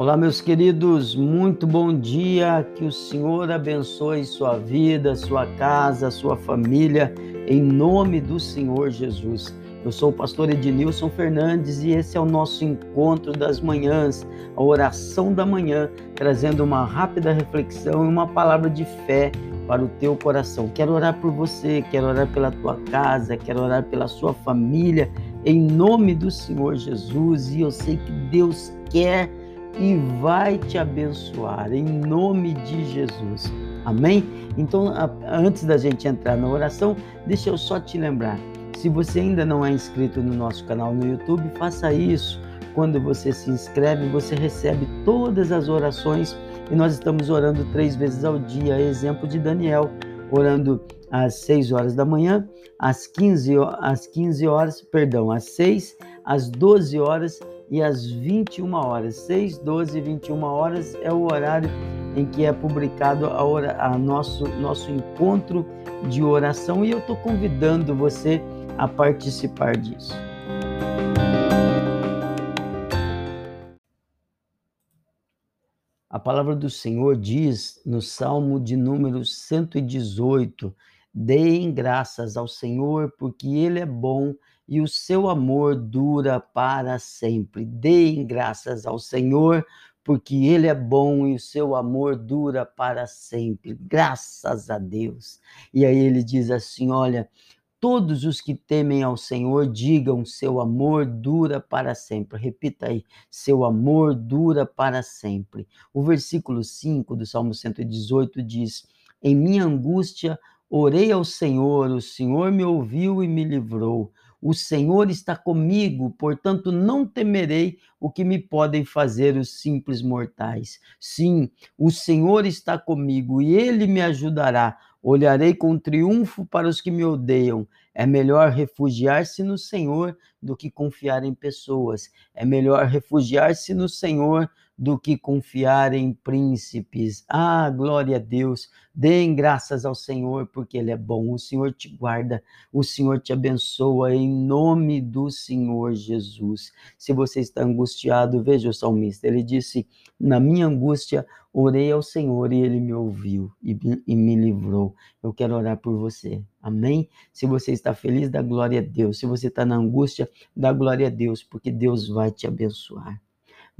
Olá, meus queridos, muito bom dia. Que o Senhor abençoe sua vida, sua casa, sua família, em nome do Senhor Jesus. Eu sou o pastor Ednilson Fernandes e esse é o nosso encontro das manhãs, a oração da manhã, trazendo uma rápida reflexão e uma palavra de fé para o teu coração. Quero orar por você, quero orar pela tua casa, quero orar pela sua família, em nome do Senhor Jesus. E eu sei que Deus quer e vai te abençoar em nome de Jesus. Amém? Então, antes da gente entrar na oração, deixa eu só te lembrar. Se você ainda não é inscrito no nosso canal no YouTube, faça isso. Quando você se inscreve, você recebe todas as orações e nós estamos orando três vezes ao dia, exemplo de Daniel, orando às 6 horas da manhã, às 15, às 15 horas, perdão, às 6, às 12 horas e às 21 horas. 6, 12 e 21 horas é o horário em que é publicado a, hora, a nosso, nosso encontro de oração e eu estou convidando você a participar disso. A palavra do Senhor diz no Salmo de número 118: Deem graças ao Senhor, porque Ele é bom e o seu amor dura para sempre. Deem graças ao Senhor, porque Ele é bom e o seu amor dura para sempre. Graças a Deus. E aí ele diz assim: olha. Todos os que temem ao Senhor digam: seu amor dura para sempre. Repita aí: seu amor dura para sempre. O versículo 5 do Salmo 118 diz: Em minha angústia orei ao Senhor, o Senhor me ouviu e me livrou. O Senhor está comigo, portanto não temerei o que me podem fazer os simples mortais. Sim, o Senhor está comigo e ele me ajudará. Olharei com triunfo para os que me odeiam. É melhor refugiar-se no Senhor do que confiar em pessoas. É melhor refugiar-se no Senhor do que confiar em príncipes. Ah, glória a Deus. Deem graças ao Senhor, porque Ele é bom. O Senhor te guarda, o Senhor te abençoa, em nome do Senhor Jesus. Se você está angustiado, veja o salmista. Ele disse: Na minha angústia, orei ao Senhor e Ele me ouviu e, e me livrou. Eu quero orar por você. Amém? Se você está feliz, dá glória a Deus. Se você está na angústia, dá glória a Deus, porque Deus vai te abençoar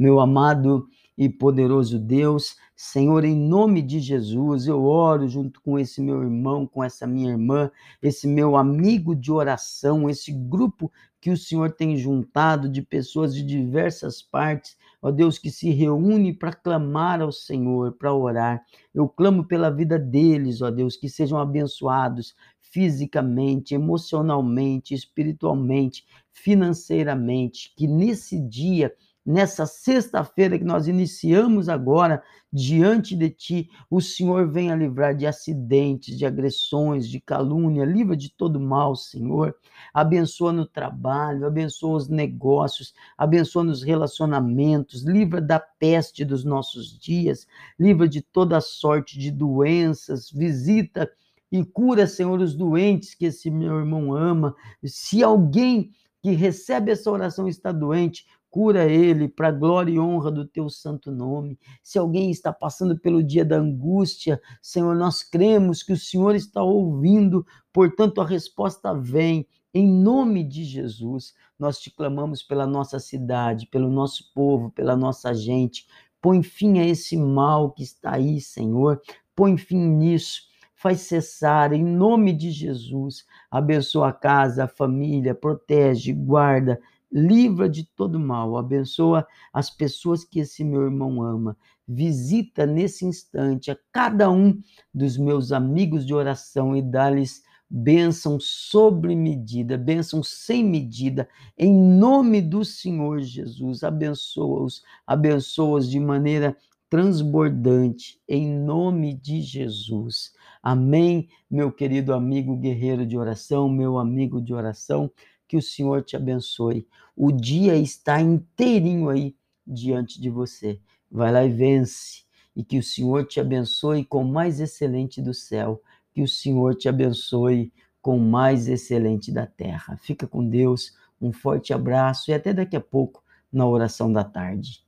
meu amado e poderoso Deus, Senhor, em nome de Jesus, eu oro junto com esse meu irmão, com essa minha irmã, esse meu amigo de oração, esse grupo que o Senhor tem juntado de pessoas de diversas partes, ó Deus, que se reúne para clamar ao Senhor, para orar. Eu clamo pela vida deles, ó Deus, que sejam abençoados fisicamente, emocionalmente, espiritualmente, financeiramente, que nesse dia nessa sexta-feira que nós iniciamos agora diante de ti, o Senhor venha livrar de acidentes, de agressões, de calúnia, livra de todo mal, Senhor. Abençoa no trabalho, abençoa os negócios, abençoa nos relacionamentos, livra da peste dos nossos dias, livra de toda sorte de doenças, visita e cura, Senhor, os doentes que esse meu irmão ama. Se alguém que recebe essa oração está doente, Cura ele para a glória e honra do teu santo nome. Se alguém está passando pelo dia da angústia, Senhor, nós cremos que o Senhor está ouvindo, portanto a resposta vem. Em nome de Jesus, nós te clamamos pela nossa cidade, pelo nosso povo, pela nossa gente. Põe fim a esse mal que está aí, Senhor. Põe fim nisso faz cessar em nome de Jesus. Abençoa a casa, a família, protege, guarda, livra de todo mal, abençoa as pessoas que esse meu irmão ama. Visita nesse instante a cada um dos meus amigos de oração e dá-lhes bênção sobre medida, bênção sem medida, em nome do Senhor Jesus. Abençoa-os, abençoa-os de maneira transbordante, em nome de Jesus. Amém, meu querido amigo guerreiro de oração, meu amigo de oração. Que o Senhor te abençoe. O dia está inteirinho aí diante de você. Vai lá e vence. E que o Senhor te abençoe com o mais excelente do céu. Que o Senhor te abençoe com o mais excelente da terra. Fica com Deus. Um forte abraço e até daqui a pouco na oração da tarde.